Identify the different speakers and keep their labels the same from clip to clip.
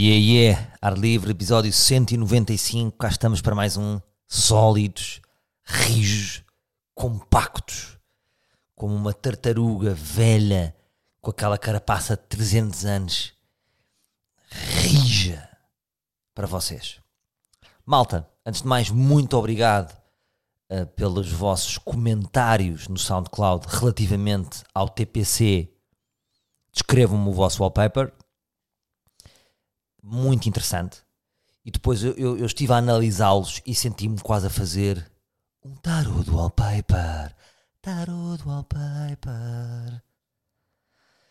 Speaker 1: Yeah, yeah, Ar Livre, episódio 195. Cá estamos para mais um. Sólidos, rijos, compactos, como uma tartaruga velha com aquela carapaça de 300 anos. Rija para vocês. Malta, antes de mais, muito obrigado uh, pelos vossos comentários no SoundCloud relativamente ao TPC. Descrevam-me o vosso wallpaper muito interessante. E depois eu, eu, eu estive a analisá-los e senti-me quase a fazer um tarot do wallpaper. Tarot do wallpaper.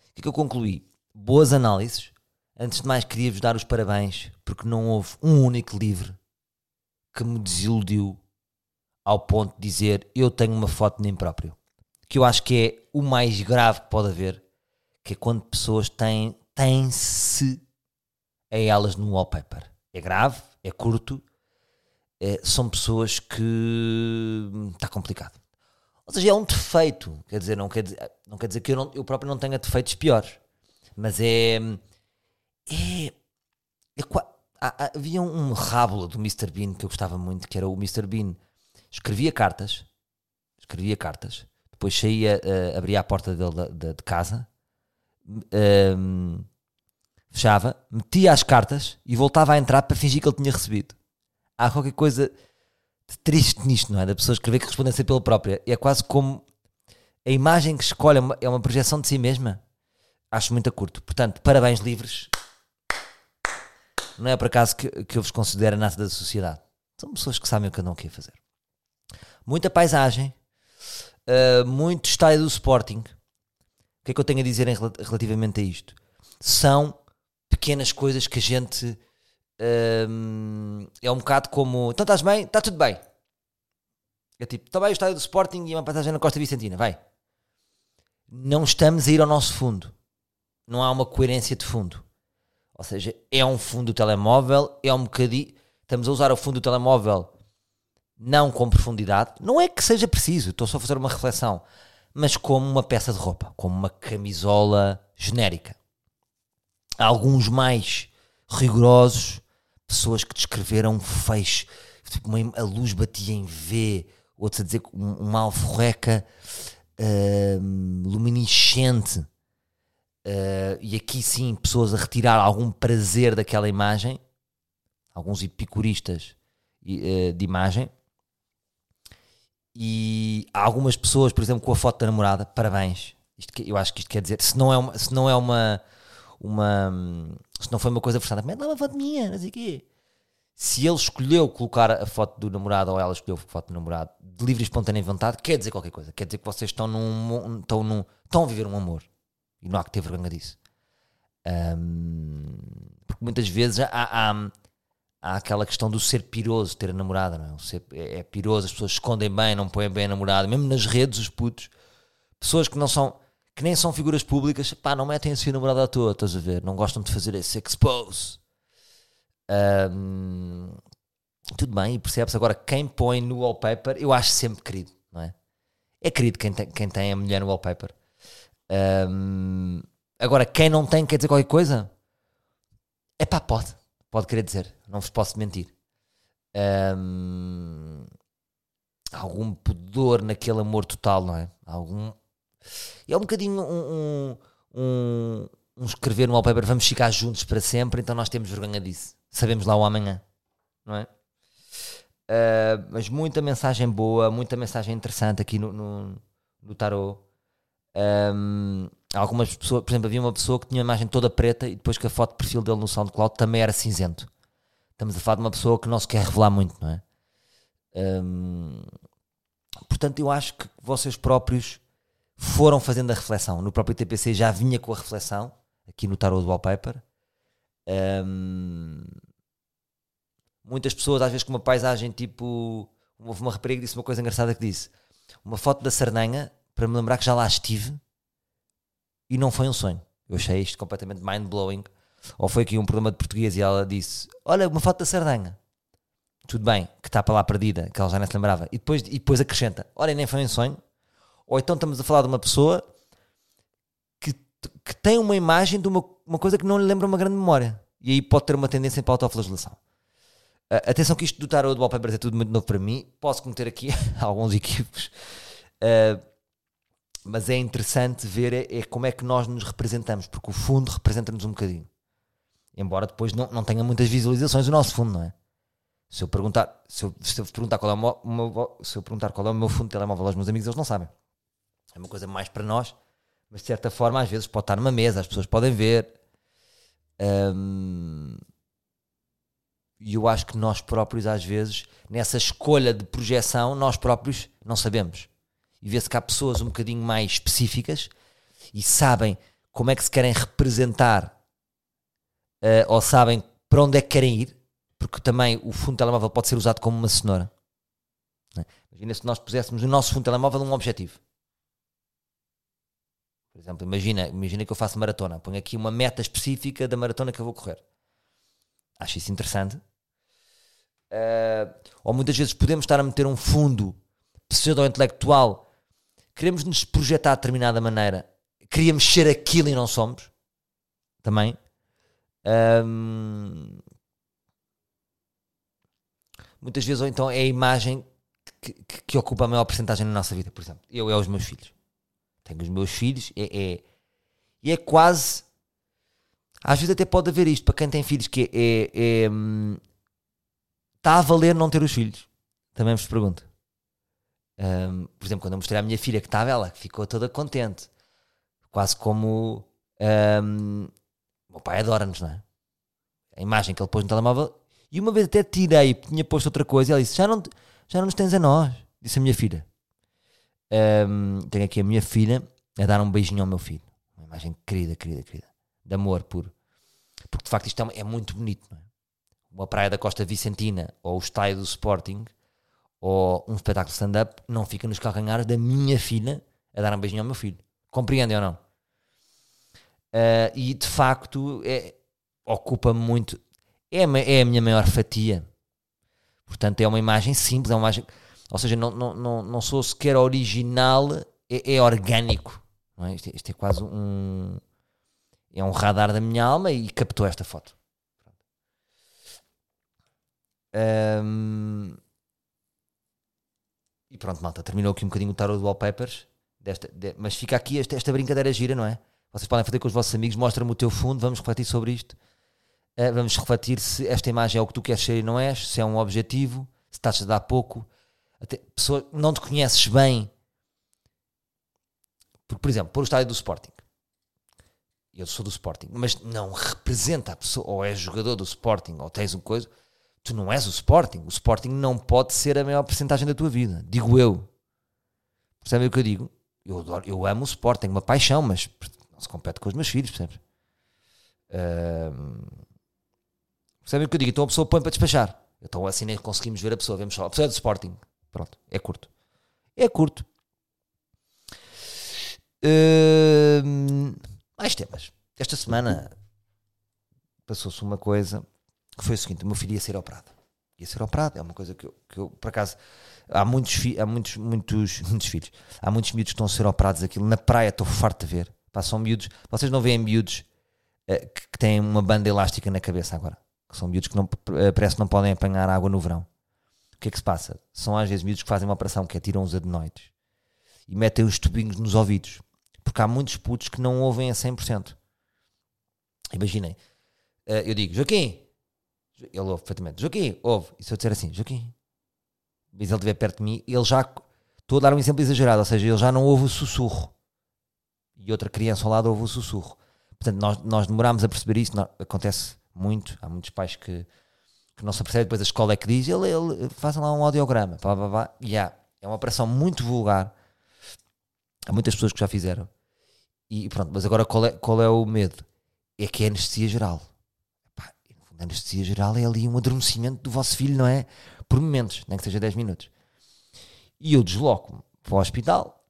Speaker 1: O que é que eu concluí? Boas análises. Antes de mais, queria-vos dar os parabéns porque não houve um único livro que me desiludiu ao ponto de dizer eu tenho uma foto nem próprio. Que eu acho que é o mais grave que pode haver, que é quando pessoas têm, têm-se a elas no wallpaper. É grave, é curto, é, são pessoas que está complicado. Ou seja, é um defeito, quer dizer, não quer dizer, não quer dizer que eu, não, eu próprio não tenha defeitos piores, mas é. é, é havia um rábula do Mr. Bean que eu gostava muito, que era o Mr. Bean. Escrevia cartas, escrevia cartas, depois saía, uh, abria a porta dele de, de, de casa, um, fechava, metia as cartas e voltava a entrar para fingir que ele tinha recebido. Há qualquer coisa de triste nisto, não é? Da pessoa escrever que respondência pela própria. É quase como a imagem que escolhe é uma projeção de si mesma. Acho muito a curto. Portanto, parabéns livres. Não é por acaso que, que eu vos considero a nata da sociedade. São pessoas que sabem o que não quer fazer. Muita paisagem, uh, muito estádio do Sporting. O que é que eu tenho a dizer em, relativamente a isto? São pequenas coisas que a gente um, é um bocado como então estás bem? Está tudo bem. É tipo, está bem o estádio do Sporting e uma passagem na Costa Vicentina, vai. Não estamos a ir ao nosso fundo. Não há uma coerência de fundo. Ou seja, é um fundo do telemóvel, é um bocadinho. Estamos a usar o fundo do telemóvel não com profundidade. Não é que seja preciso, estou só a fazer uma reflexão. Mas como uma peça de roupa, como uma camisola genérica alguns mais rigorosos, pessoas que descreveram feixe, tipo, uma, a luz batia em V, outros a dizer uma alforreca uh, luminescente. Uh, e aqui sim, pessoas a retirar algum prazer daquela imagem, alguns epicuristas uh, de imagem. E há algumas pessoas, por exemplo, com a foto da namorada, parabéns. Isto, eu acho que isto quer dizer, se não é uma, se não é uma uma. Se não foi uma coisa forçada, mete lá uma foto minha, não sei o quê. Se ele escolheu colocar a foto do namorado ou ela escolheu a foto do namorado de livre e espontânea vontade, quer dizer qualquer coisa. Quer dizer que vocês estão, num, estão, num, estão a viver um amor. E não há que ter vergonha disso. Um, porque muitas vezes há, há, há, aquela questão do ser piroso, ter a namorada, não é? Ser, é, é piroso, as pessoas escondem bem, não põem bem a namorada, mesmo nas redes, os putos, pessoas que não são que nem são figuras públicas, pá, não metem a sua namorada à toa, estás a ver? Não gostam de fazer esse expose. Um, tudo bem, e percebes agora quem põe no wallpaper, eu acho sempre querido, não é? É querido quem tem, quem tem a mulher no wallpaper. Um, agora, quem não tem, quer dizer qualquer coisa? É pá, pode, pode querer dizer, não vos posso mentir. Um, algum pudor naquele amor total, não é? Algum e é um bocadinho um, um, um, escrever no wallpaper, vamos ficar juntos para sempre, então nós temos vergonha disso. Sabemos lá o amanhã, não é? Uh, mas muita mensagem boa, muita mensagem interessante aqui no, no, no tarot. Um, algumas pessoas, por exemplo, havia uma pessoa que tinha a imagem toda preta e depois que a foto de perfil dele no SoundCloud também era cinzento. Estamos a falar de uma pessoa que não se quer revelar muito, não é? Um, portanto, eu acho que vocês próprios foram fazendo a reflexão. No próprio TPC já vinha com a reflexão, aqui no Tarot do Wallpaper. Um, muitas pessoas, às vezes, com uma paisagem tipo. Houve uma rapariga que disse uma coisa engraçada que disse: Uma foto da Sardanha para me lembrar que já lá estive e não foi um sonho. Eu achei isto completamente mind-blowing. Ou foi aqui um problema de português e ela disse: Olha, uma foto da Sardanha. Tudo bem, que está para lá perdida, que ela já nem se lembrava. E depois, e depois acrescenta: Olha, nem foi um sonho, ou então estamos a falar de uma pessoa que, que tem uma imagem de uma, uma coisa que não lhe lembra uma grande memória. E aí pode ter uma tendência para a autoflagelação. Uh, atenção que isto do tarot do wallpaper é tudo muito novo para mim. Posso cometer aqui alguns equívocos. Uh, mas é interessante ver é, é, como é que nós nos representamos, porque o fundo representa-nos um bocadinho. Embora depois não, não tenha muitas visualizações o nosso fundo, não é? Se eu perguntar, se eu perguntar qual é o meu, se eu perguntar qual é o meu fundo de telemóvel aos meus amigos, eles não sabem. É uma coisa mais para nós, mas de certa forma às vezes pode estar numa mesa, as pessoas podem ver. Um, e eu acho que nós próprios, às vezes, nessa escolha de projeção, nós próprios não sabemos. E vê-se que há pessoas um bocadinho mais específicas e sabem como é que se querem representar uh, ou sabem para onde é que querem ir porque também o fundo telemóvel pode ser usado como uma cenoura. É? Imagina se nós puséssemos no nosso fundo telemóvel um objetivo. Por exemplo, imagina, imagina que eu faço maratona, ponho aqui uma meta específica da maratona que eu vou correr. Acho isso interessante. Uh, ou muitas vezes podemos estar a meter um fundo pseudo-intelectual, queremos nos projetar de determinada maneira, queríamos ser aquilo e não somos. Também. Um, muitas vezes, ou então é a imagem que, que, que ocupa a maior porcentagem na nossa vida, por exemplo. Eu é os meus filhos. Tenho os meus filhos, é, é, e é quase. Às vezes até pode haver isto para quem tem filhos, que é. é, é hum, está a valer não ter os filhos? Também vos pergunto. Um, por exemplo, quando eu mostrei à minha filha que estava ela, que ficou toda contente, quase como um, o meu pai adora-nos, não é? A imagem que ele pôs no telemóvel e uma vez até tirei, tinha posto outra coisa, e ela disse: Já não, já não nos tens a nós, disse a minha filha. Um, tenho aqui a minha filha a dar um beijinho ao meu filho. Uma imagem querida, querida, querida. De amor puro. Porque de facto isto é, é muito bonito, não é? Uma praia da Costa Vicentina, ou o estádio do Sporting, ou um espetáculo stand-up, não fica nos calcanhares da minha filha a dar um beijinho ao meu filho. Compreendem ou não? Uh, e de facto é, ocupa muito é, é a minha maior fatia. Portanto, é uma imagem simples, é uma imagem. Ou seja, não, não, não, não sou sequer original, é, é orgânico. É? Isto, é, isto, é, quase um. É um radar da minha alma e captou esta foto. Um, e pronto, malta, terminou aqui um bocadinho o tarot do wallpapers. Desta, de, mas fica aqui esta, esta brincadeira gira, não é? Vocês podem fazer com os vossos amigos, mostra-me o teu fundo, vamos refletir sobre isto. Uh, vamos refletir se esta imagem é o que tu queres ser e não és, se é um objetivo, se estás a dar pouco. Até, pessoa, não te conheces bem. Porque, por exemplo, por o estádio do Sporting. Eu sou do Sporting, mas não representa a pessoa, ou és jogador do Sporting, ou tens uma coisa. Tu não és o Sporting. O Sporting não pode ser a maior porcentagem da tua vida. Digo eu. Percebem o que eu digo? Eu, adoro, eu amo o Sporting, tenho uma paixão, mas não se compete com os meus filhos, percebes? Uh, Percebem o que eu digo? Então a pessoa põe para despachar. Então assim nem conseguimos ver a pessoa. Vemos só. A pessoa é do Sporting. Pronto. É curto. É curto. Uh, mais temas. Esta semana passou-se uma coisa que foi o seguinte: o meu filho ia ser operado. Ia ser operado. É uma coisa que eu, que eu por acaso. Há muitos, há muitos, muitos, muitos filhos. Há muitos miúdos que estão a ser operados. Aquilo na praia estou farto de ver. Passam miúdos. Vocês não veem miúdos uh, que, que têm uma banda elástica na cabeça agora que são miúdos que não, eh, parece que não podem apanhar água no verão. O que é que se passa? São às vezes miúdos que fazem uma operação que é tiram os adenoides e metem os tubinhos nos ouvidos. Porque há muitos putos que não ouvem a 100%. Imaginem, eh, eu digo, Joaquim, ele ouve perfeitamente, Joaquim, ouve. E se eu disser assim, Joaquim, mas ele estiver perto de mim, ele já, estou a dar um exemplo exagerado, ou seja, ele já não ouve o sussurro. E outra criança ao lado ouve o sussurro. Portanto, nós, nós demoramos a perceber isso, acontece muito. Há muitos pais que, que não se apercebem, depois a escola é que diz, ele, ele lá um audiograma, blá, blá, blá. Yeah. é uma operação muito vulgar. Há muitas pessoas que já fizeram. E pronto, mas agora qual é, qual é o medo? É que é anestesia geral. A anestesia geral é ali um adormecimento do vosso filho, não é? Por momentos, nem que seja 10 minutos. E eu desloco-me para o hospital.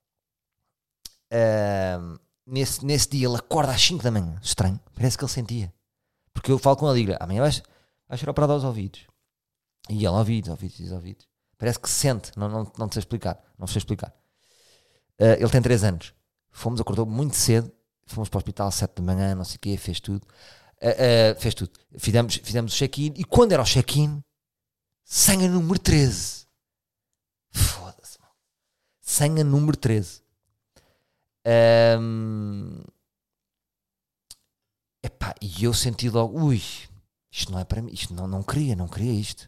Speaker 1: Uh, nesse, nesse dia ele acorda às 5 da manhã. Estranho. Parece que ele sentia. Porque eu falo com ele e digo amanhã vais, vais ser operado aos ouvidos. E ele, ouvidos, ouvidos, ouvidos. Parece que se sente, não, não, não sei explicar. Não sei explicar. Uh, ele tem 3 anos. Fomos, acordou muito cedo. Fomos para o hospital às 7 da manhã, não sei o quê, fez tudo. Uh, uh, fez tudo. Fizemos, fizemos o check-in e quando era o check-in, senha número 13. Foda-se, mano. Senha número 13. Um, epá, e eu senti logo, ui, isto não é para mim, isto não, não queria, não queria isto.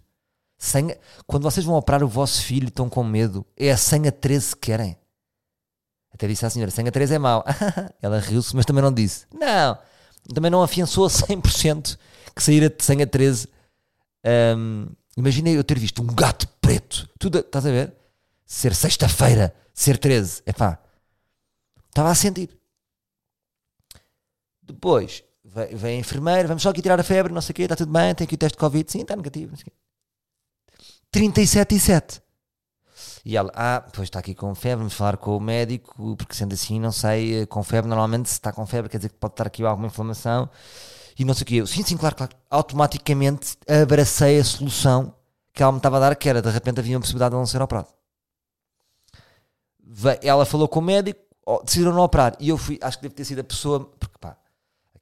Speaker 1: Senha, quando vocês vão operar o vosso filho estão com medo, é a senha 13 que querem. Até disse à senhora, senha 13 é mau. Ela riu-se, mas também não disse. Não, também não afiançou a 100% que saíra de senha 13. Um, imaginei eu ter visto um gato preto. Tudo, estás a ver? Ser sexta-feira, ser 13. Epá, estava a sentir. Depois, vem, a enfermeira, vamos só aqui tirar a febre, não sei o quê, está tudo bem, tem aqui o teste de Covid, sim, está negativo. Não sei o quê. 37 e 7. E ela, ah, pois está aqui com febre, vamos falar com o médico, porque sendo assim, não sei, com febre, normalmente se está com febre quer dizer que pode estar aqui alguma inflamação e não sei o quê. Eu, sim, sim, claro, claro. Automaticamente abracei a solução que ela me estava a dar, que era, de repente havia uma possibilidade de não ser operado. Ela falou com o médico, decidiram não operar. E eu fui, acho que deve ter sido a pessoa, porque pá,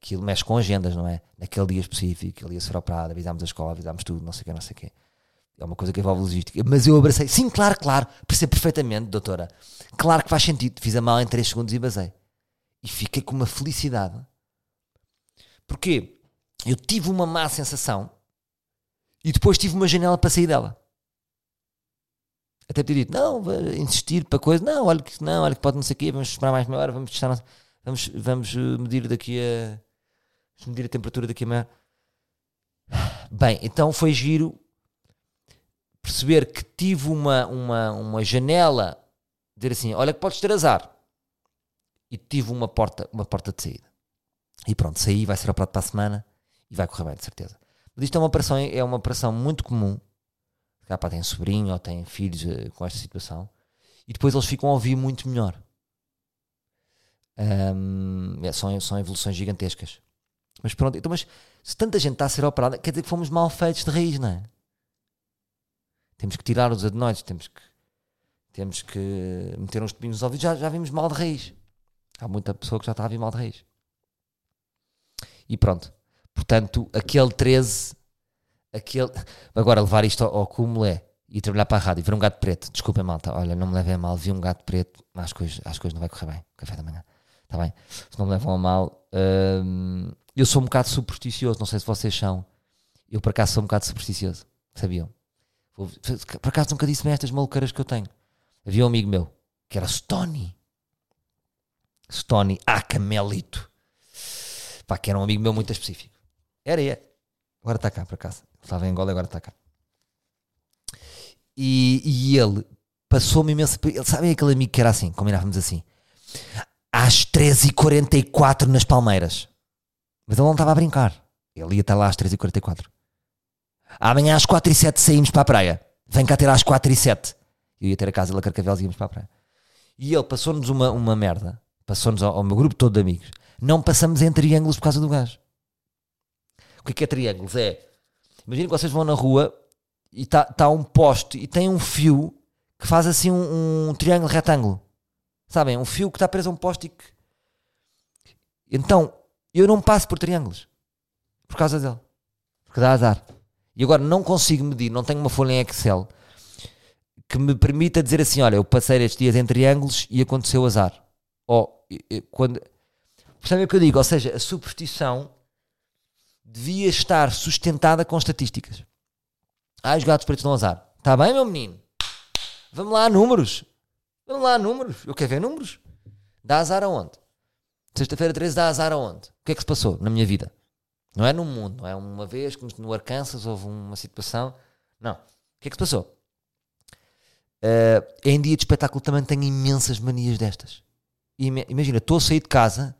Speaker 1: aquilo mexe com agendas, não é? Naquele dia específico, ele ia ser operado, avisámos a escola, avisámos tudo, não sei o quê, não sei o quê. É uma coisa que envolve logística. Mas eu abracei. Sim, claro, claro. Percebo perfeitamente, doutora. Claro que faz sentido. Fiz a mal em 3 segundos e basei. E fiquei com uma felicidade. Porquê? Eu tive uma má sensação e depois tive uma janela para sair dela. Até ter dito, não, insistir para coisa. Não, olha que não, olha que pode não sei o quê, vamos esperar mais meia hora, vamos testar, vamos, vamos eh, medir daqui a. Vamos medir a temperatura daqui a Bem, então foi giro perceber que tive uma, uma, uma janela, dizer assim, olha que podes ter azar. E tive uma porta, uma porta de saída. E pronto, saí, vai ser operado para a semana e vai correr bem, de certeza. Mas isto é uma operação, é uma operação muito comum. Cá pá, tem sobrinho ou tem filhos uh, com esta situação. E depois eles ficam a ouvir muito melhor. Um, é, são, são evoluções gigantescas. Mas pronto, então, mas se tanta gente está a ser operada, quer dizer que fomos mal feitos de raiz, não é? Temos que tirar os adenoides, temos que, temos que meter uns tubinhos nos ouvidos. Já, já vimos mal de raiz. Há muita pessoa que já está a vir mal de raiz. E pronto. Portanto, aquele 13, aquele. Agora, levar isto ao, cúmulo é e trabalhar para a rádio ver um gato preto. Desculpem, malta. Olha, não me levem a mal. Vi um gato preto. Que hoje, acho que hoje não vai correr bem. Café da manhã. Está bem? Se não me levam a mal. Eu sou um bocado supersticioso. Não sei se vocês são. Eu, por acaso, sou um bocado supersticioso. Sabiam? Por acaso nunca disse-me estas maluqueiras que eu tenho. Havia um amigo meu que era Stony. Stony Acamelito. Pá, que era um amigo meu muito específico. Era, é. Agora está cá, por acaso. Estava em Angola agora está cá. E, e ele passou-me imenso. Ele, sabem aquele amigo que era assim? Combinávamos assim. Às 13h44 nas Palmeiras. Mas ele não estava a brincar. Ele ia estar lá às 13h44. Amanhã às 4 e 7 saímos para a praia. Vem cá ter às 4 e 7. Eu ia ter a casa da Carcavelos e íamos para a praia. E ele passou-nos uma, uma merda. Passou-nos ao, ao, meu grupo todo de amigos. Não passamos em triângulos por causa do gás. O que é, que é triângulos? É. Imagina que vocês vão na rua e está tá um poste e tem um fio que faz assim um, um triângulo retângulo. Sabem? Um fio que está preso a um poste e que. Então, eu não passo por triângulos. Por causa dele. Porque dá azar. E agora não consigo medir, não tenho uma folha em Excel que me permita dizer assim: olha, eu passei estes dias em triângulos e aconteceu azar. Ou quando. Percebem o que eu digo? Ou seja, a superstição devia estar sustentada com estatísticas. Ah, os gatos pretos dão azar. Está bem, meu menino? Vamos lá, números. Vamos lá, números. Eu quero ver números. Dá azar aonde? Sexta-feira 13 dá azar aonde? O que é que se passou na minha vida? Não é no mundo, não é uma vez que no Arkansas houve uma situação. Não. O que é que se passou? Uh, em dia de espetáculo também tenho imensas manias destas. Imagina, estou a sair de casa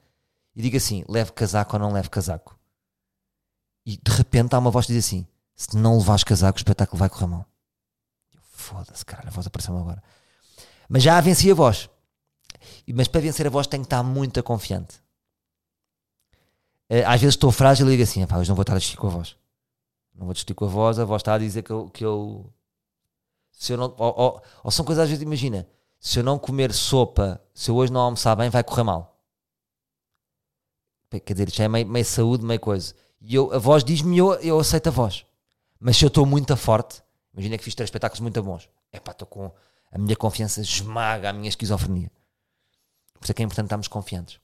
Speaker 1: e digo assim: leve casaco ou não leve casaco? E de repente há uma voz que diz assim: se não levares casaco, o espetáculo vai correr mal. Foda-se, cara, a voz apareceu agora. Mas já venci a voz. Mas para vencer a voz tenho que estar muito confiante. Eh, às vezes estou frágil e digo assim: hoje não vou estar a discutir com a voz. Não vou discutir com a voz, a voz está a dizer que eu. Que eu se eu não, ou, ou, ou são coisas às vezes, imagina, se eu não comer sopa, se eu hoje não almoçar bem, vai correr mal. Quer dizer, já é meio, meio saúde, meio coisa. E eu, a voz diz-me eu, eu aceito a voz. Mas se eu estou muito forte, imagina que fiz três espetáculos muito bons. É pá, estou com. A minha confiança esmaga a minha esquizofrenia. Por isso é que é importante estarmos confiantes.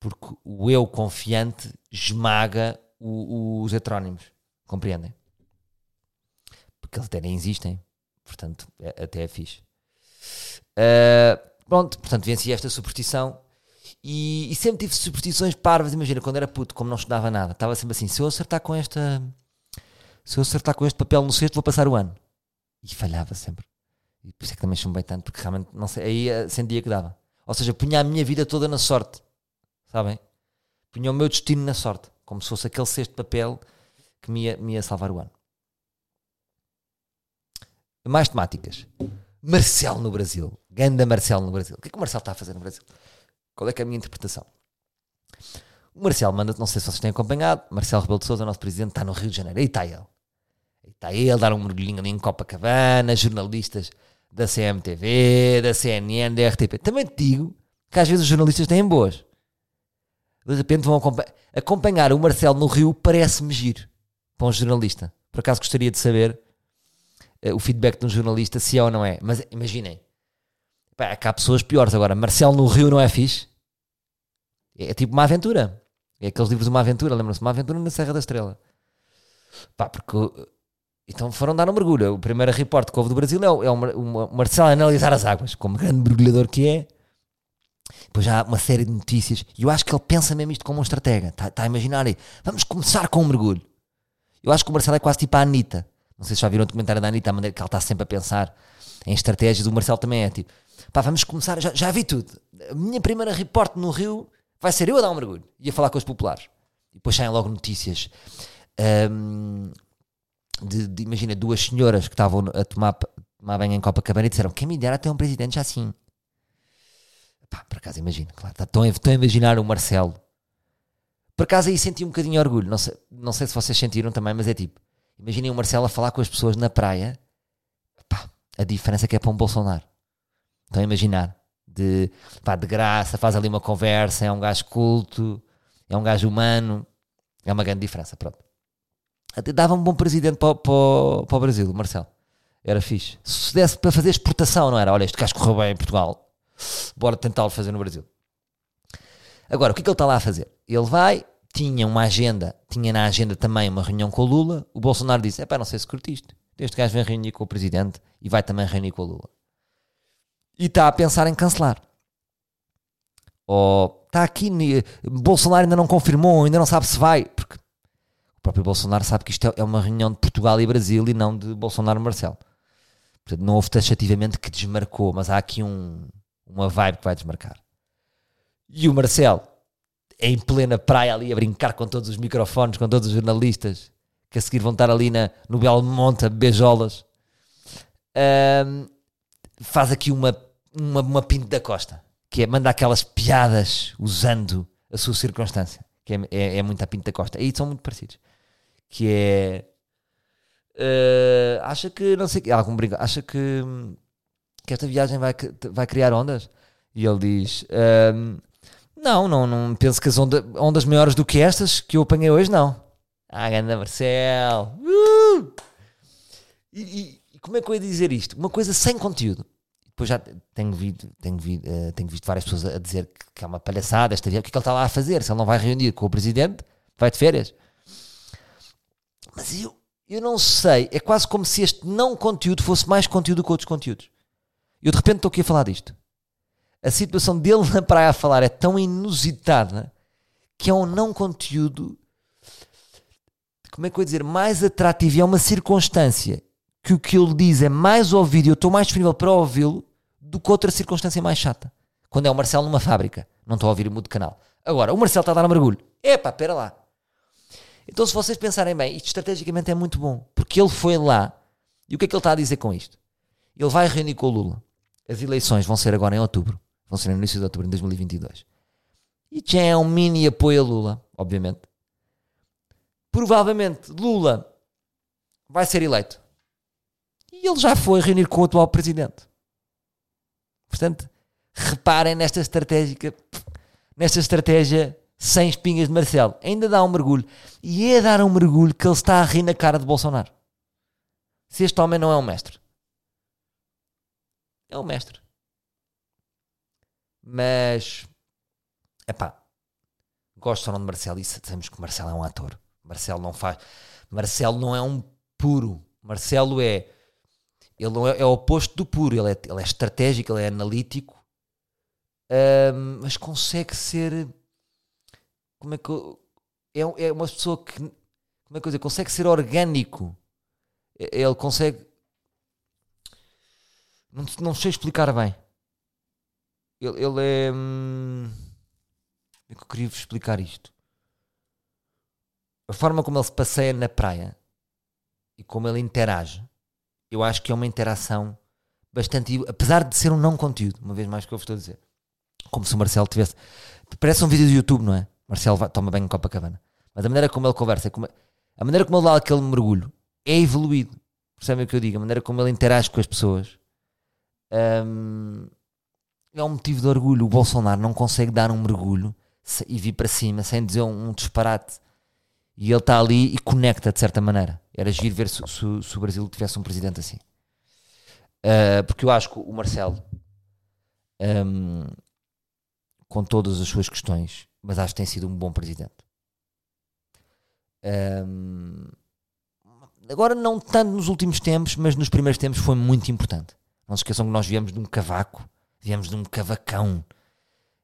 Speaker 1: Porque o eu confiante esmaga o- os heterónimos. Compreendem? Porque eles até nem existem. Portanto, é- até é fixe. Uh, pronto, portanto, venci esta superstição. E, e sempre tive superstições parvas. Imagina, quando era puto, como não estudava nada, estava sempre assim: se eu acertar com esta. Se eu acertar com este papel no cesto, vou passar o ano. E falhava sempre. E por isso é que também chumbei tanto, porque realmente, não sei, aí eh, sentia que dava. Ou seja, punha a minha vida toda na sorte. Sabem? Punha o meu destino na sorte. Como se fosse aquele cesto de papel que me ia, me ia salvar o ano. Mais temáticas. Marcelo no Brasil. Ganda Marcelo no Brasil. O que é que o Marcelo está a fazer no Brasil? Qual é que é a minha interpretação? O Marcelo manda, não sei se vocês têm acompanhado, Marcelo Rebelo de Sousa, nosso presidente, está no Rio de Janeiro. Aí está ele. Aí está ele, dar um mergulhinho ali em Copacabana, jornalistas da CMTV, da CNN, da RTP. Também te digo que às vezes os jornalistas têm boas. De repente vão acompa- acompanhar o Marcelo no Rio, parece-me giro para um jornalista. Por acaso gostaria de saber eh, o feedback de um jornalista, se é ou não é. Mas imaginem, pá, é há pessoas piores. Agora, Marcelo no Rio não é fixe? É, é tipo uma aventura. É aqueles livros de uma aventura, lembram-se? Uma aventura na Serra da Estrela. Pá, porque. Então foram dar um mergulho. O primeiro repórter que houve do Brasil é o, é o o Marcelo a analisar as águas, como grande mergulhador que é. Depois já há uma série de notícias. E eu acho que ele pensa mesmo isto como um estratega. Está tá a imaginar aí. Vamos começar com um mergulho. Eu acho que o Marcelo é quase tipo a Anitta. Não sei se já viram o documentário da Anitta, a maneira que ela está sempre a pensar em estratégias. O Marcelo também é tipo, pá, vamos começar. Já, já vi tudo. A minha primeira reporte no Rio vai ser eu a dar um mergulho e a falar com os populares. E depois saem logo notícias. hum, de, de- imagina, duas senhoras que estavam a tomar, tomar banho em Copacabana e disseram: Quem me dera ter um presidente assim. Pá, por acaso, imagina, claro. tá- Estão a, estão a imaginar o Marcelo. Por acaso aí senti um bocadinho de orgulho. Não sei, não sei se vocês sentiram também, mas é tipo: imaginem o Marcelo a falar com as pessoas na praia. Pá, a diferença que é para um Bolsonaro. Estão a imaginar? De, pá, de graça, faz ali uma conversa, é um gajo culto, é um gajo humano. É uma grande diferença, pronto. Até dava um bom presidente para, para, para o Brasil, Marcelo. Era fixe. Se desse para fazer exportação, não era? Olha, este gajo correu bem em Portugal. Bora tentá-lo fazer no Brasil. Agora, o que é que ele está lá a fazer? Ele vai, tinha uma agenda, tinha na agenda também uma reunião com o Lula. O Bolsonaro disse: é pá, não sei se curtiste. Este gajo vem reunir com o presidente e vai também reunir com o Lula. E está a pensar em cancelar. Ou está aqui, Bolsonaro ainda não confirmou, ainda não sabe se vai. Porque o próprio Bolsonaro sabe que isto é- é uma reunião de Portugal e Brasil e não de Bolsonaro e Marcelo. Portanto, não houve taxativamente que desmarcou, mas há aqui um, uma vibe que vai desmarcar. E o Marcelo, em plena praia ali a brincar com todos os microfones, com todos os jornalistas, que a seguir vão estar ali na, no Belmonte a beijolas, ahm, faz aqui uma, uma, uma pinto da costa, que é manda aquelas piadas usando a sua circunstância, que é, é, é muito a pinto da costa. E são muito parecidos. Que é... eh, acha que, não sei algum brinco, acha que, que esta viagem vai, vai criar ondas? E ele diz: ahm, Não, não, não penso que as onda- ondas maiores do que estas que eu apanhei hoje, não. Ah, ganda Marcel! Uh! E, e- como é que eu ia dizer isto? Uma coisa sem conteúdo. Depois já tenho, visto, tenho, vi- eh, tenho visto várias pessoas a dizer que, que é uma palhaçada esta viagem. O que é que ele está lá a fazer? Se ele não vai reunir com o presidente, vai de férias. Mas eu, eu não sei. É quase como se este não conteúdo fosse mais conteúdo que outros conteúdos. Eu de repente estou aqui a falar disto. A situação dele na praia a falar é tão inusitada que é um não conteúdo, como é que eu ia dizer, mais atrativo. E é uma circunstância que o que ele diz é mais ouvido e eu estou mais disponível para ouvi-lo do que outra circunstância mais chata. Quando é o Marcelo numa fábrica, não estou a ouvir mudo de canal. Agora, o Marcelo está a dar um mergulho. Epá, espera lá. Então, se vocês pensarem bem, isto estrategicamente é muito bom, porque ele foi lá e o que é que ele está a dizer com isto? Ele vai reunir com o Lula. As eleições vão ser agora em outubro, vão ser no início de outubro, em 2022. E já é um mini apoio a Lula, obviamente. Provavelmente Lula vai ser eleito. E ele já foi reunir com o atual presidente. Portanto, reparem nesta estratégica, nesta estratégia sem espinhas de Marcelo. Ainda dá um mergulho. E é dar um mergulho que ele está a rir na cara de Bolsonaro. Se este homem não é um mestre. É um mestre. Mas, epá, gosto ou não de Marcelo e sabemos que Marcelo é um ator. Marcelo não faz. Marcelo não é um puro. Marcelo é. Ele é, é o oposto do puro. Ele é, ele é estratégico, ele é analítico. Um, mas consegue ser. Como é que. É, é uma pessoa que. Como é que eu? Consegue ser orgânico. Ele consegue. Não, não sei explicar bem. Ele, ele é. Hum, como é que eu queria vos explicar isto? A forma como ele se passeia na praia e como ele interage, eu acho que é uma interação bastante. Apesar de ser um não conteúdo, uma vez mais que eu vos estou a dizer. Como se o Marcelo tivesse. Parece um vídeo do YouTube, não é? Marcelo vai, toma bem em Copacabana. Mas a maneira como ele conversa, como, a maneira como ele dá aquele mergulho é evoluído. Percebem o que eu digo? A maneira como ele interage com as pessoas hum, é um motivo de orgulho. O Bolsonaro não consegue dar um mergulho e vir para cima sem dizer um, um disparate. E ele está ali e conecta de certa maneira. Era giro ver se, se, se o Brasil tivesse um presidente assim. Uh, porque eu acho que o Marcelo, um, com todas as suas questões, mas acho que tem sido um bom presidente. Um, agora, não tanto nos últimos tempos, mas nos primeiros tempos foi muito importante. Não se esqueçam que nós viemos de um cavaco, viemos de um cavacão,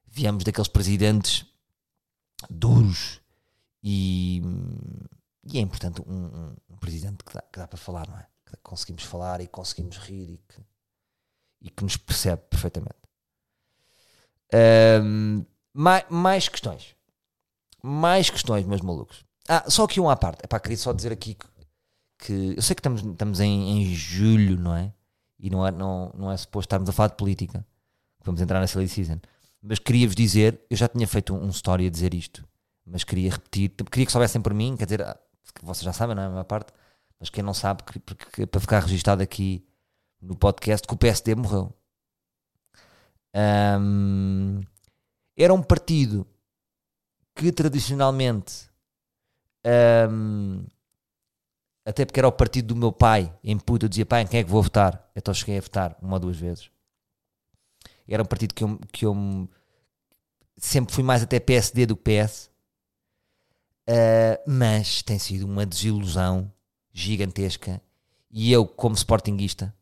Speaker 1: viemos daqueles presidentes duros e, e é importante um, um, um presidente que dá, que dá, para falar, não é? Que conseguimos falar e conseguimos rir e que, e que nos percebe perfeitamente. Um, mais, mais questões. Mais questões, meus malucos. Ah, só aqui um à parte. Epá, queria só dizer aqui que, que eu sei que estamos, estamos em, em julho, não é? E não é, não, não é suposto estarmos a falar de política. Vamos entrar na silly season. Mas queria-vos dizer, eu já tinha feito um, story a dizer isto, mas queria repetir, queria que soubessem por mim, quer dizer, ah, vocês já sabem, não é a maior parte, mas quem não sabe, porque, para ficar registado aqui no podcast, que o PSD morreu. Um, era um partido que tradicionalmente, um, até porque era o partido do meu pai, em puta, eu dizia, pai, em quem é que vou votar? Então cheguei a votar uma ou duas vezes. Era um partido que eu, que eu sempre fui mais até PSD do que PS. Uh, ah, mas tem sido uma desilusão gigantesca. E eu, como sportinguista,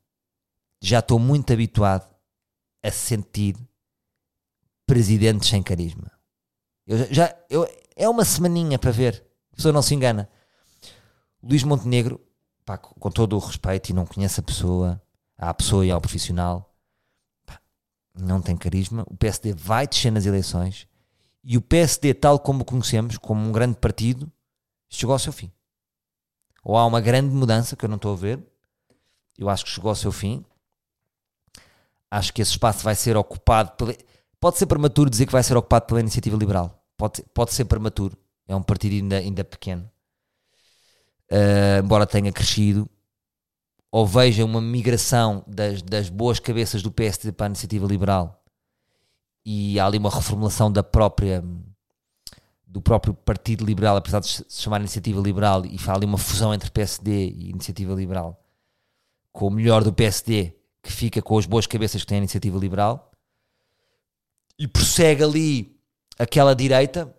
Speaker 1: já estou muito habituado a sentir presidentes sem carisma. Eu já, eu, é uma semaninha para ver. A pessoa não se engana. Luís Montenegro, pá, com todo o respeito, e não conhece a pessoa, à pessoa e ao profissional, pá, não tem carisma. O PSD vai descer nas eleições e o PSD, tal como o conhecemos, como um grande partido, chegou ao seu fim. Ou há uma grande mudança que eu não estou a ver. Eu acho que chegou ao seu fim. Acho que esse espaço vai ser ocupado. Pela... Pode ser prematuro dizer que vai ser ocupado pela iniciativa liberal. Pode, pode ser prematuro. É um partido ainda, ainda pequeno. Uh, embora tenha crescido. Ou veja uma migração das, das boas cabeças do PSD para a iniciativa liberal. E há ali uma reformulação da própria do próprio Partido Liberal, apesar de se chamar Iniciativa Liberal, e há ali uma fusão entre PSD e Iniciativa Liberal, com o melhor do PSD, que fica com as boas cabeças que tem a Iniciativa Liberal, e prossegue ali aquela direita,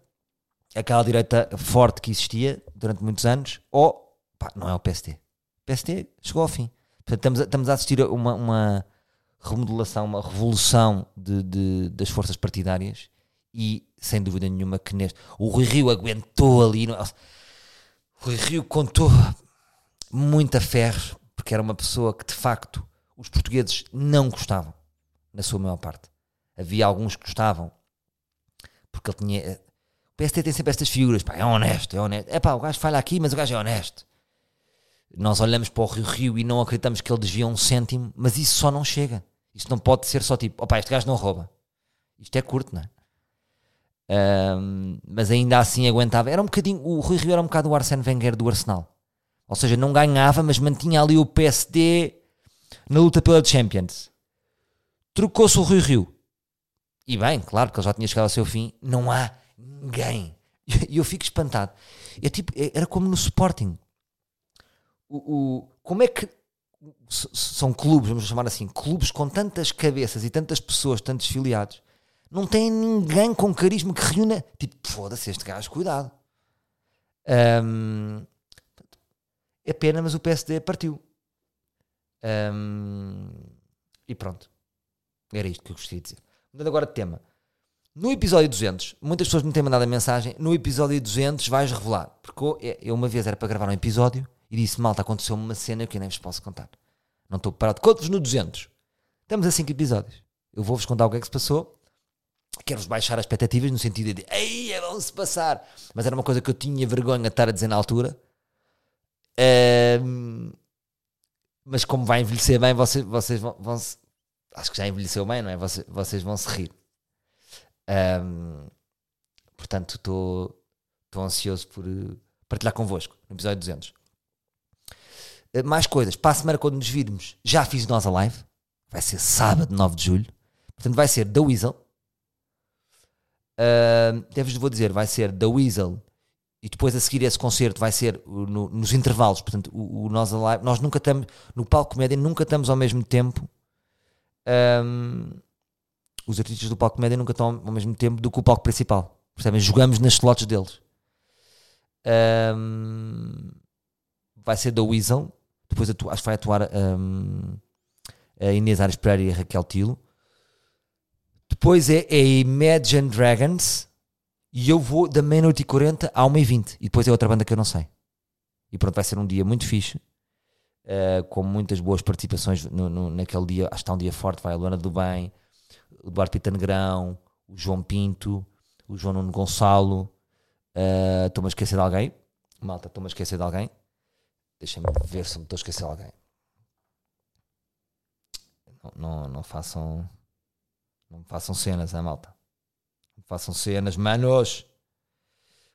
Speaker 1: aquela direita forte que existia durante muitos anos, ou pá, não é o PSD. O PSD chegou ao fim. Portanto, estamos a, estamos a assistir a uma, uma remodelação, uma revolução de, de, das forças partidárias e sem dúvida nenhuma que neste. O Rui Rio aguentou ali. No, o Rui Rio contou muita ferro, porque era uma pessoa que de facto os portugueses não gostavam, na sua maior parte. Havia alguns que gostavam, porque ele tinha. O PST tem sempre estas figuras, pá, é honesto, é honesto. É pá, o gajo falha aqui, mas o gajo é honesto. Nós olhamos para o Rio Rio e não acreditamos que ele desvia um cêntimo, mas isso só não chega. Isso não pode ser só tipo, opá, este gajo não rouba. Isto é curto, não é? Um, mas ainda assim aguentava. Era um bocadinho, o Rui Rio era um bocado o Arsene Wenger do Arsenal. Ou seja, não ganhava, mas mantinha ali o PSD na luta pela Champions. Trocou-se o Rui Rio. E bem, claro que ele já tinha chegado ao seu fim. Não há Ninguém. E eu fico espantado. É tipo, é- era como no Sporting. O, o- como é que são clubes, vamos chamar assim, clubes com tantas cabeças e tantas pessoas, tantos filiados, não tem ninguém com carisma que reúna. Tipo, foda-se, este gajo, cuidado. Ahm, é pena, mas o PSD partiu. Ahm, e pronto. Era isto que eu gostaria de dizer. Mudando agora de tema. No episódio 200, muitas pessoas me têm mandado a mensagem. No episódio 200 vais revelar. Porque eu, eu uma vez era para gravar um episódio e disse: Malta, aconteceu-me uma cena que eu nem vos posso contar. Não estou preparado. Conto-vos no 200. Estamos a 5 episódios. Eu vou-vos contar o que é que se passou. Quero-vos baixar as expectativas no sentido de Ei, é vão-se passar. Mas era uma coisa que eu tinha vergonha de estar a dizer na altura. Ahm, mas como vai envelhecer bem, vocês, vocês vão, vão se acho que já envelheceu bem, não é? Vocês, vocês vão se rir. Ahm, portanto, estou ansioso por eh, partilhar convosco no episódio 200. Eh, Mais coisas. Para a semana, quando nos virmos, já fiz nós a live. Vai ser sábado, 9 de julho. Portanto, vai ser da Weasel. Ahm, Deves, vou dizer, vai ser da Weasel. E depois a seguir esse concerto vai ser o- no- nos intervalos. Portanto, o, o nós a live. Nós nunca estamos, no palco comédia, nunca estamos ao mesmo tempo. Ahm, os artistas do palco comédia nunca estão ao mesmo tempo do que o palco principal. Percebem? Jogamos nas slots deles. Ahm, vai ser da Weasel. Depois acho que vai atuar ahm, a Inês Ares Pereira e a Raquel Tilo. Depois é, é Imagine Dragons. E eu vou da meia-noite e 40 à 1h20. E depois é outra banda que eu não sei. E pronto, vai ser um dia muito fixe. Uh, com muitas boas participações no, no- naquele dia. Acho que está um dia forte. Vai a Luana do Bem, o Eduardo Pita Negrão, o João Pinto, o João Nuno Gonçalo. Uh, Estou-me a esquecer de alguém. Malta, estou-me a esquecer de alguém. Deixa-me ver se me estou a esquecer de alguém. Não, não, não façam. Não façam cenas, é malta? Não façam cenas, manos!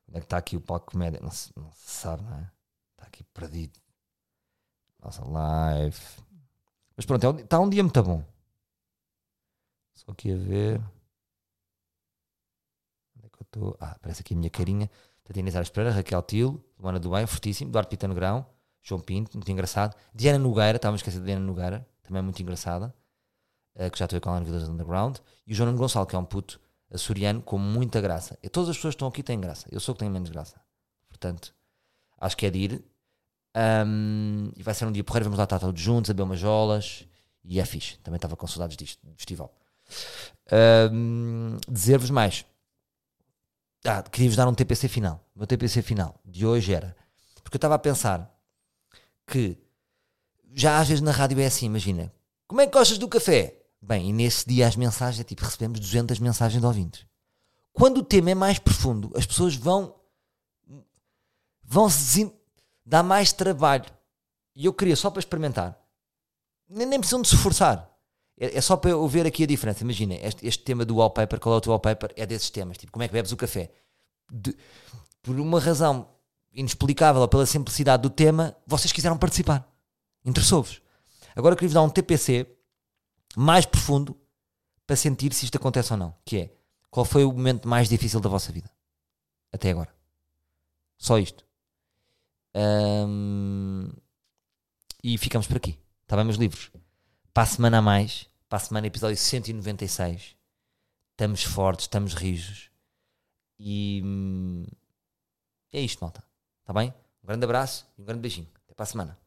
Speaker 1: Onde é que está aqui o palco comédia? Não se, não se sabe, não é? Está aqui perdido. Nossa live. Mas pronto, é um- está um dia muito bom. Só aqui a ver. Onde é que eu estou? Ah, aparece aqui a minha carinha. Inês Aires Pereira, Raquel Tilo, Luana Bem, fortíssimo. Eduardo Pita Negrão, João Pinto, muito engraçado. Diana Nogueira, estava a esquecer de Diana Nogueira, também muito engraçada. eh, que já estou com ela no Vidas Underground. E o João Gonçalo, que é um puto açoriano com muita graça. E todas as pessoas que estão aqui têm graça. Eu sou que tenho menos graça. Portanto, acho que é de ir. Ahm, e vai ser um dia porreiro, vamos lá estar todos juntos, a beber umas jolas. E é fixe. Também estava com saudades disto, do festival. Ahm, Dizer-vos mais. Ah, queria-vos dar um TPC final. O meu TPC final de hoje era. Porque eu estava a pensar que já às vezes na rádio é assim, imagina. Como é que gostas do café? Bem, e nesse dia as mensagens é tipo, recebemos 200 mensagens de ouvintes. Quando o tema é mais profundo, as pessoas vão vão se dar mais trabalho. E eu queria só para experimentar. Nem, nem precisam de se esforçar. É, é só para eu ver aqui a diferença. Imagina, este, este tema do wallpaper, qual é o teu wallpaper? É desses temas. Tipo, como é que bebes o café? De- por uma razão inexplicável ou pela simplicidade do tema, vocês quiseram participar. Interessou-vos. Agora eu queria-vos dar um TPC mais profundo para sentir se isto acontece ou não. Que é, qual foi o momento mais difícil da vossa vida? Até agora. Só isto. Ahm, e ficamos por aqui. Está bem, meus livros? Para a semana a mais, para a semana episódio 196, estamos fortes, estamos rijos. E hum, é isto, malta. Está bem? Um grande abraço e um grande beijinho. Até para a semana.